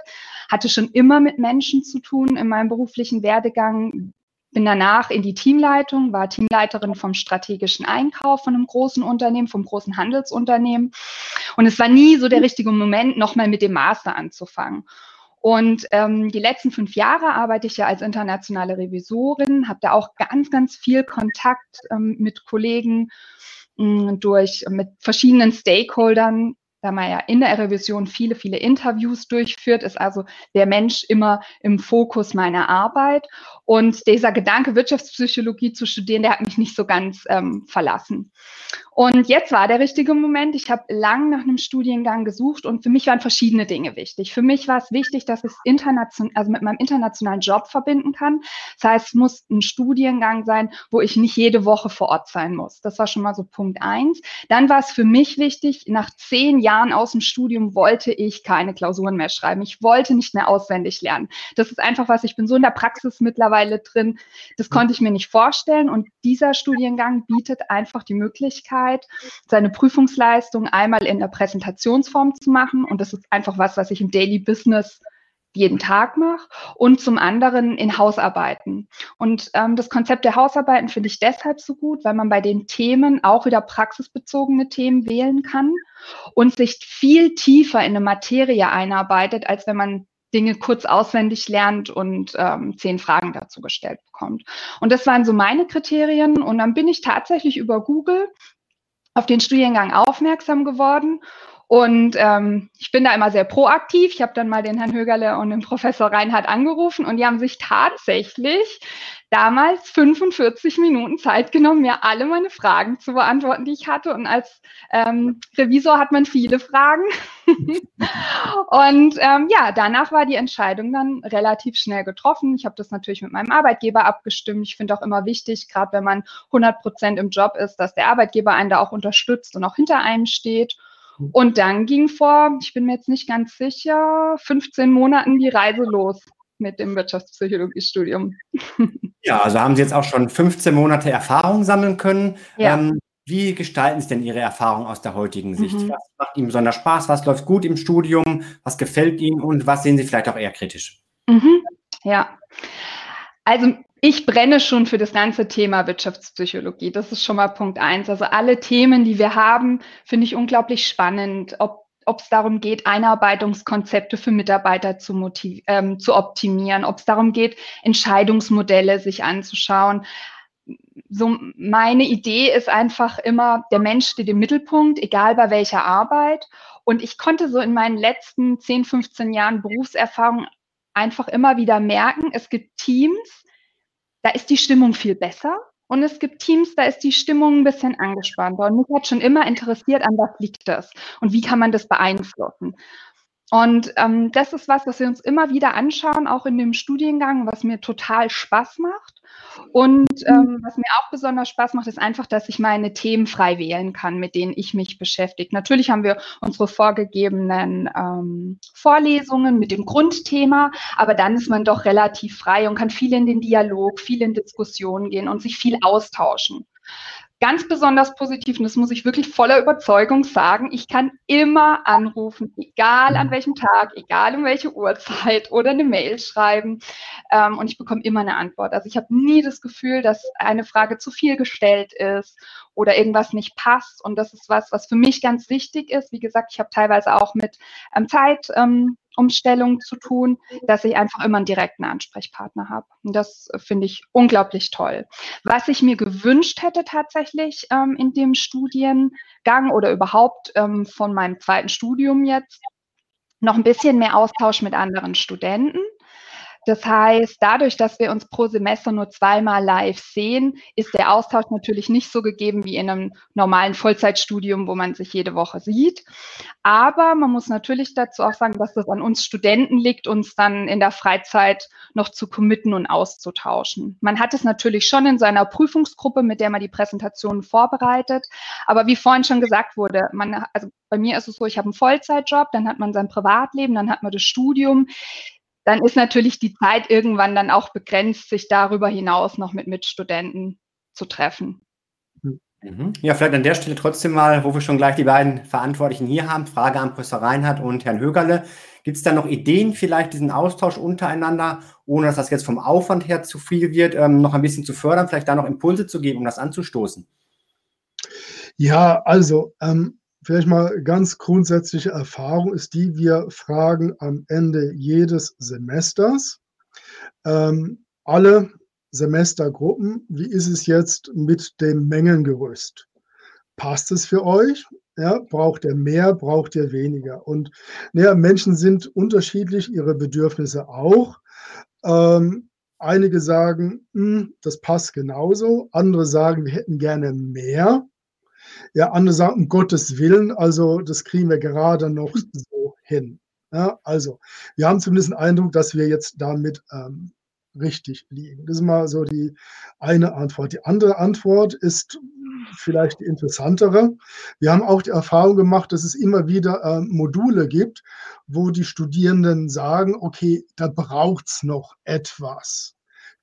hatte schon immer mit Menschen zu tun in meinem beruflichen Werdegang, bin danach in die Teamleitung, war Teamleiterin vom strategischen Einkauf von einem großen Unternehmen, vom großen Handelsunternehmen. Und es war nie so der richtige Moment, nochmal mit dem Master anzufangen. Und ähm, die letzten fünf Jahre arbeite ich ja als internationale Revisorin, habe da auch ganz, ganz viel Kontakt ähm, mit Kollegen mh, durch mit verschiedenen Stakeholdern da man ja in der Revision viele, viele Interviews durchführt, ist also der Mensch immer im Fokus meiner Arbeit. Und dieser Gedanke, Wirtschaftspsychologie zu studieren, der hat mich nicht so ganz ähm, verlassen. Und jetzt war der richtige Moment. Ich habe lang nach einem Studiengang gesucht und für mich waren verschiedene Dinge wichtig. Für mich war es wichtig, dass ich es international, also mit meinem internationalen Job verbinden kann. Das heißt, es muss ein Studiengang sein, wo ich nicht jede Woche vor Ort sein muss. Das war schon mal so Punkt eins. Dann war es für mich wichtig, nach zehn Jahren Jahren aus dem Studium wollte ich keine Klausuren mehr schreiben. Ich wollte nicht mehr auswendig lernen. Das ist einfach was, ich bin so in der Praxis mittlerweile drin, das konnte ich mir nicht vorstellen. Und dieser Studiengang bietet einfach die Möglichkeit, seine Prüfungsleistung einmal in der Präsentationsform zu machen. Und das ist einfach was, was ich im Daily Business jeden Tag mache und zum anderen in Hausarbeiten. Und ähm, das Konzept der Hausarbeiten finde ich deshalb so gut, weil man bei den Themen auch wieder praxisbezogene Themen wählen kann und sich viel tiefer in eine Materie einarbeitet, als wenn man Dinge kurz auswendig lernt und ähm, zehn Fragen dazu gestellt bekommt. Und das waren so meine Kriterien. Und dann bin ich tatsächlich über Google auf den Studiengang aufmerksam geworden und ähm, ich bin da immer sehr proaktiv. Ich habe dann mal den Herrn Högerle und den Professor Reinhardt angerufen und die haben sich tatsächlich damals 45 Minuten Zeit genommen, mir alle meine Fragen zu beantworten, die ich hatte. Und als ähm, Revisor hat man viele Fragen. und ähm, ja, danach war die Entscheidung dann relativ schnell getroffen. Ich habe das natürlich mit meinem Arbeitgeber abgestimmt. Ich finde auch immer wichtig, gerade wenn man 100 Prozent im Job ist, dass der Arbeitgeber einen da auch unterstützt und auch hinter einem steht. Und dann ging vor, ich bin mir jetzt nicht ganz sicher, 15 Monaten die Reise los mit dem Wirtschaftspsychologiestudium. Ja, also haben Sie jetzt auch schon 15 Monate Erfahrung sammeln können. Ja. Ähm, wie gestalten Sie denn Ihre Erfahrung aus der heutigen Sicht? Mhm. Was macht Ihnen besonders Spaß? Was läuft gut im Studium? Was gefällt Ihnen und was sehen Sie vielleicht auch eher kritisch? Mhm. Ja, also ich brenne schon für das ganze Thema Wirtschaftspsychologie. Das ist schon mal Punkt eins. Also alle Themen, die wir haben, finde ich unglaublich spannend. Ob ob es darum geht, Einarbeitungskonzepte für Mitarbeiter zu, ähm, zu optimieren, ob es darum geht, Entscheidungsmodelle sich anzuschauen. So meine Idee ist einfach immer, der Mensch steht im Mittelpunkt, egal bei welcher Arbeit. Und ich konnte so in meinen letzten 10, 15 Jahren Berufserfahrung einfach immer wieder merken, es gibt Teams, da ist die Stimmung viel besser. Und es gibt Teams, da ist die Stimmung ein bisschen angespannter. Und mich hat schon immer interessiert, an was liegt das und wie kann man das beeinflussen. Und ähm, das ist was, was wir uns immer wieder anschauen, auch in dem Studiengang, was mir total Spaß macht. Und ähm, was mir auch besonders Spaß macht, ist einfach, dass ich meine Themen frei wählen kann, mit denen ich mich beschäftige. Natürlich haben wir unsere vorgegebenen ähm, Vorlesungen mit dem Grundthema, aber dann ist man doch relativ frei und kann viel in den Dialog, viel in Diskussionen gehen und sich viel austauschen. Ganz besonders positiv, und das muss ich wirklich voller Überzeugung sagen, ich kann immer anrufen, egal an welchem Tag, egal um welche Uhrzeit oder eine Mail schreiben ähm, und ich bekomme immer eine Antwort. Also ich habe nie das Gefühl, dass eine Frage zu viel gestellt ist oder irgendwas nicht passt und das ist was, was für mich ganz wichtig ist. Wie gesagt, ich habe teilweise auch mit ähm, Zeit. Ähm, Umstellung zu tun, dass ich einfach immer einen direkten Ansprechpartner habe. Das finde ich unglaublich toll. Was ich mir gewünscht hätte tatsächlich ähm, in dem Studiengang oder überhaupt ähm, von meinem zweiten Studium jetzt, noch ein bisschen mehr Austausch mit anderen Studenten. Das heißt, dadurch, dass wir uns pro Semester nur zweimal live sehen, ist der Austausch natürlich nicht so gegeben wie in einem normalen Vollzeitstudium, wo man sich jede Woche sieht. Aber man muss natürlich dazu auch sagen, dass das an uns Studenten liegt, uns dann in der Freizeit noch zu committen und auszutauschen. Man hat es natürlich schon in seiner Prüfungsgruppe, mit der man die Präsentationen vorbereitet. Aber wie vorhin schon gesagt wurde, man, also bei mir ist es so, ich habe einen Vollzeitjob, dann hat man sein Privatleben, dann hat man das Studium dann ist natürlich die Zeit irgendwann dann auch begrenzt, sich darüber hinaus noch mit Mitstudenten zu treffen. Mhm. Ja, vielleicht an der Stelle trotzdem mal, wo wir schon gleich die beiden Verantwortlichen hier haben, Frage an Professor Reinhardt und Herrn Högerle. Gibt es da noch Ideen, vielleicht diesen Austausch untereinander, ohne dass das jetzt vom Aufwand her zu viel wird, ähm, noch ein bisschen zu fördern, vielleicht da noch Impulse zu geben, um das anzustoßen? Ja, also ähm, vielleicht mal ganz grundsätzliche Erfahrung ist die, wir fragen am Ende jedes Semesters ähm, alle Semestergruppen, wie ist es jetzt mit dem Mengengerüst? Passt es für euch? Ja, braucht ihr mehr, braucht ihr weniger? Und ja, Menschen sind unterschiedlich, ihre Bedürfnisse auch. Ähm, einige sagen, hm, das passt genauso. Andere sagen, wir hätten gerne mehr. Ja, andere sagen, um Gottes Willen, also das kriegen wir gerade noch so hin. Ja, also, wir haben zumindest den Eindruck, dass wir jetzt damit ähm, richtig liegen. Das ist mal so die eine Antwort. Die andere Antwort ist vielleicht die interessantere. Wir haben auch die Erfahrung gemacht, dass es immer wieder äh, Module gibt, wo die Studierenden sagen, okay, da braucht es noch etwas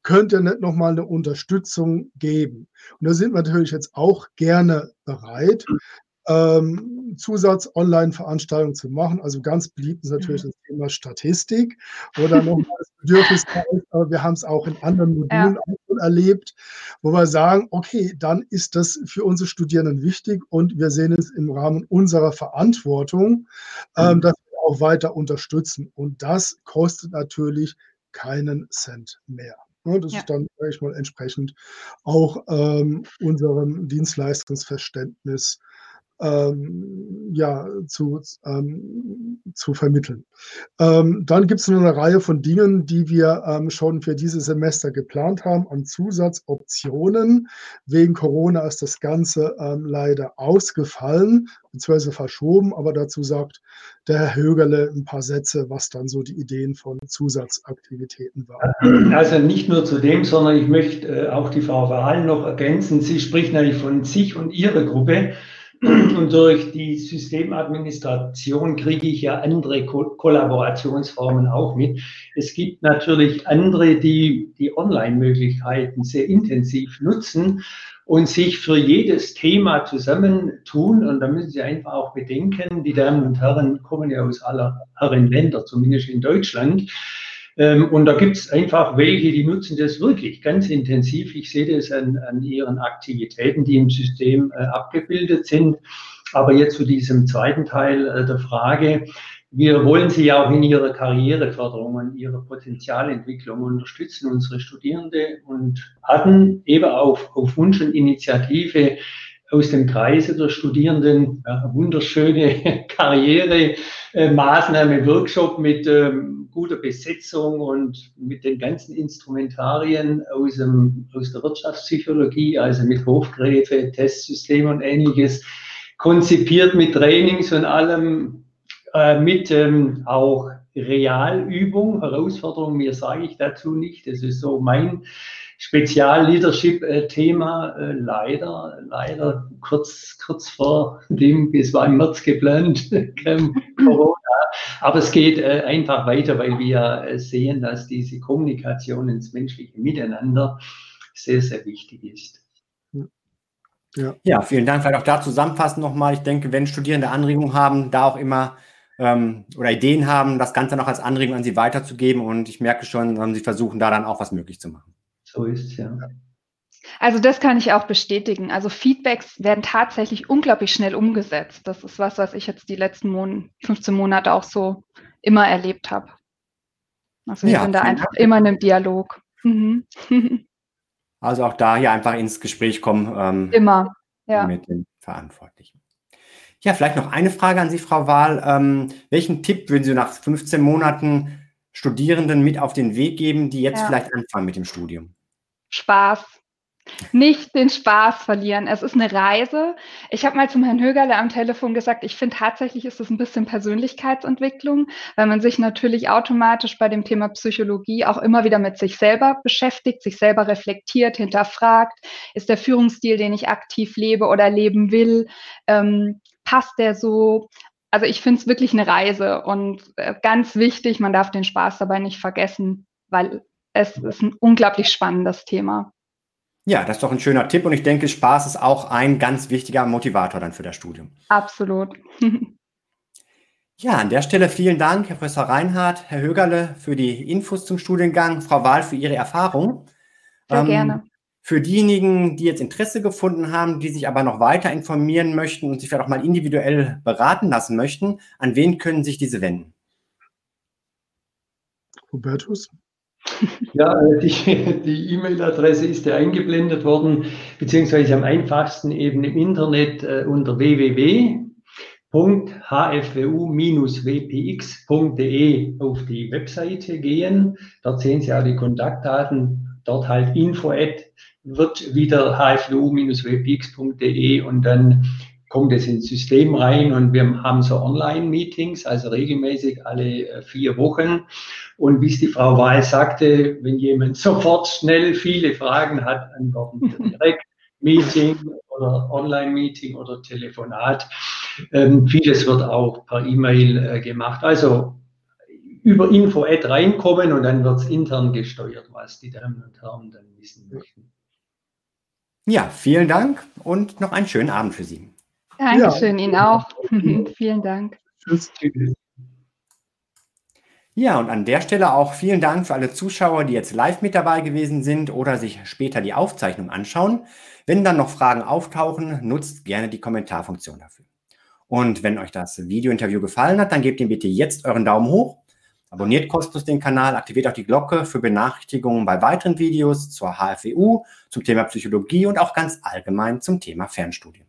könnte nicht nochmal eine Unterstützung geben. Und da sind wir natürlich jetzt auch gerne bereit, ähm, Zusatz-Online-Veranstaltungen zu machen. Also ganz beliebt ist natürlich mhm. das Thema Statistik oder nochmal das Bedürfnis, aber wir haben es auch in anderen Modulen ja. erlebt, wo wir sagen, okay, dann ist das für unsere Studierenden wichtig und wir sehen es im Rahmen unserer Verantwortung, ähm, mhm. dass wir auch weiter unterstützen. Und das kostet natürlich keinen Cent mehr. Ne, das ja. ist dann, sage ich mal, entsprechend auch ähm, unserem Dienstleistungsverständnis ähm, ja, zu, ähm, zu vermitteln. Ähm, dann gibt es noch eine Reihe von Dingen, die wir ähm, schon für dieses Semester geplant haben an Zusatzoptionen. Wegen Corona ist das Ganze ähm, leider ausgefallen bzw. verschoben, aber dazu sagt der Herr Högerle ein paar Sätze, was dann so die Ideen von Zusatzaktivitäten waren. Also nicht nur zu dem, sondern ich möchte äh, auch die Frau Wahl noch ergänzen. Sie spricht nämlich von sich und ihrer Gruppe. Und durch die Systemadministration kriege ich ja andere Ko Kollaborationsformen auch mit. Es gibt natürlich andere, die die Online-Möglichkeiten sehr intensiv nutzen und sich für jedes Thema zusammentun. Und da müssen Sie einfach auch bedenken, die Damen und Herren kommen ja aus aller Herren Länder, zumindest in Deutschland. Ähm, und da gibt es einfach welche, die nutzen das wirklich ganz intensiv. Ich sehe das an, an ihren Aktivitäten, die im System äh, abgebildet sind. Aber jetzt zu diesem zweiten Teil äh, der Frage. Wir wollen Sie auch in Ihrer Karriereförderung und Ihrer Potenzialentwicklung unterstützen, unsere Studierende, und hatten eben auf, auf Wunsch und Initiative aus dem Kreise der Studierenden ja, wunderschöne Karrieremaßnahme, Workshop mit ähm, guter Besetzung und mit den ganzen Instrumentarien aus, dem, aus der Wirtschaftspsychologie, also mit Hofgräfe, Testsystem und ähnliches, konzipiert mit Trainings und allem, äh, mit ähm, auch Realübung, Herausforderung, mir sage ich dazu nicht, das ist so mein Spezial-Leadership-Thema äh, leider, leider kurz, kurz vor dem, es war im März geplant, Corona. Aber es geht äh, einfach weiter, weil wir äh, sehen, dass diese Kommunikation ins menschliche Miteinander sehr, sehr wichtig ist. Ja. ja, vielen Dank. Vielleicht auch da zusammenfassend nochmal. Ich denke, wenn Studierende Anregungen haben, da auch immer ähm, oder Ideen haben, das Ganze noch als Anregung an sie weiterzugeben. Und ich merke schon, ähm, sie versuchen da dann auch was möglich zu machen. So ist es, ja. Also das kann ich auch bestätigen. Also Feedbacks werden tatsächlich unglaublich schnell umgesetzt. Das ist was, was ich jetzt die letzten Mon 15 Monate auch so immer erlebt habe. Also wir ja, sind da einfach Dank. immer in einem Dialog. Mhm. Also auch da hier einfach ins Gespräch kommen. Ähm, immer, ja. Mit den Verantwortlichen. Ja, vielleicht noch eine Frage an Sie, Frau Wahl. Ähm, welchen Tipp würden Sie nach 15 Monaten Studierenden mit auf den Weg geben, die jetzt ja. vielleicht anfangen mit dem Studium? Spaß. Nicht den Spaß verlieren. Es ist eine Reise. Ich habe mal zum Herrn Högerle am Telefon gesagt, ich finde tatsächlich ist es ein bisschen Persönlichkeitsentwicklung, weil man sich natürlich automatisch bei dem Thema Psychologie auch immer wieder mit sich selber beschäftigt, sich selber reflektiert, hinterfragt, ist der Führungsstil, den ich aktiv lebe oder leben will, ähm, passt der so? Also ich finde es wirklich eine Reise und äh, ganz wichtig, man darf den Spaß dabei nicht vergessen, weil es ist ein unglaublich spannendes Thema. Ja, das ist doch ein schöner Tipp und ich denke, Spaß ist auch ein ganz wichtiger Motivator dann für das Studium. Absolut. ja, an der Stelle vielen Dank, Herr Professor Reinhardt, Herr Högerle, für die Infos zum Studiengang, Frau Wahl für Ihre Erfahrung. Sehr ähm, gerne. Für diejenigen, die jetzt Interesse gefunden haben, die sich aber noch weiter informieren möchten und sich vielleicht auch mal individuell beraten lassen möchten, an wen können sich diese wenden? Hubertus? Ja, äh, die E-Mail-Adresse ist ja eingeblendet worden, beziehungsweise am einfachsten eben im Internet äh, unter www.hfwu-wpx.de auf die Webseite gehen. Dort sehen Sie auch die Kontaktdaten, dort halt info at wird wieder hfwu-wpx.de und dann kommt es ins System rein und wir haben so Online-Meetings, also regelmäßig alle äh, vier Wochen. Und wie es die Frau Wahl sagte, wenn jemand sofort schnell viele Fragen hat, antworten wir direkt. Meeting oder Online-Meeting oder Telefonat. Ähm, vieles wird auch per E-Mail äh, gemacht. Also über Info-Ad reinkommen und dann wird es intern gesteuert, was die Damen und Herren dann wissen möchten. Ja, vielen Dank und noch einen schönen Abend für Sie. Dankeschön, ja. Ihnen auch. vielen Dank. Tschüss. Ja, und an der Stelle auch vielen Dank für alle Zuschauer, die jetzt live mit dabei gewesen sind oder sich später die Aufzeichnung anschauen. Wenn dann noch Fragen auftauchen, nutzt gerne die Kommentarfunktion dafür. Und wenn euch das Video-Interview gefallen hat, dann gebt ihm bitte jetzt euren Daumen hoch. Abonniert kostenlos den Kanal, aktiviert auch die Glocke für Benachrichtigungen bei weiteren Videos zur HFEU, zum Thema Psychologie und auch ganz allgemein zum Thema Fernstudien.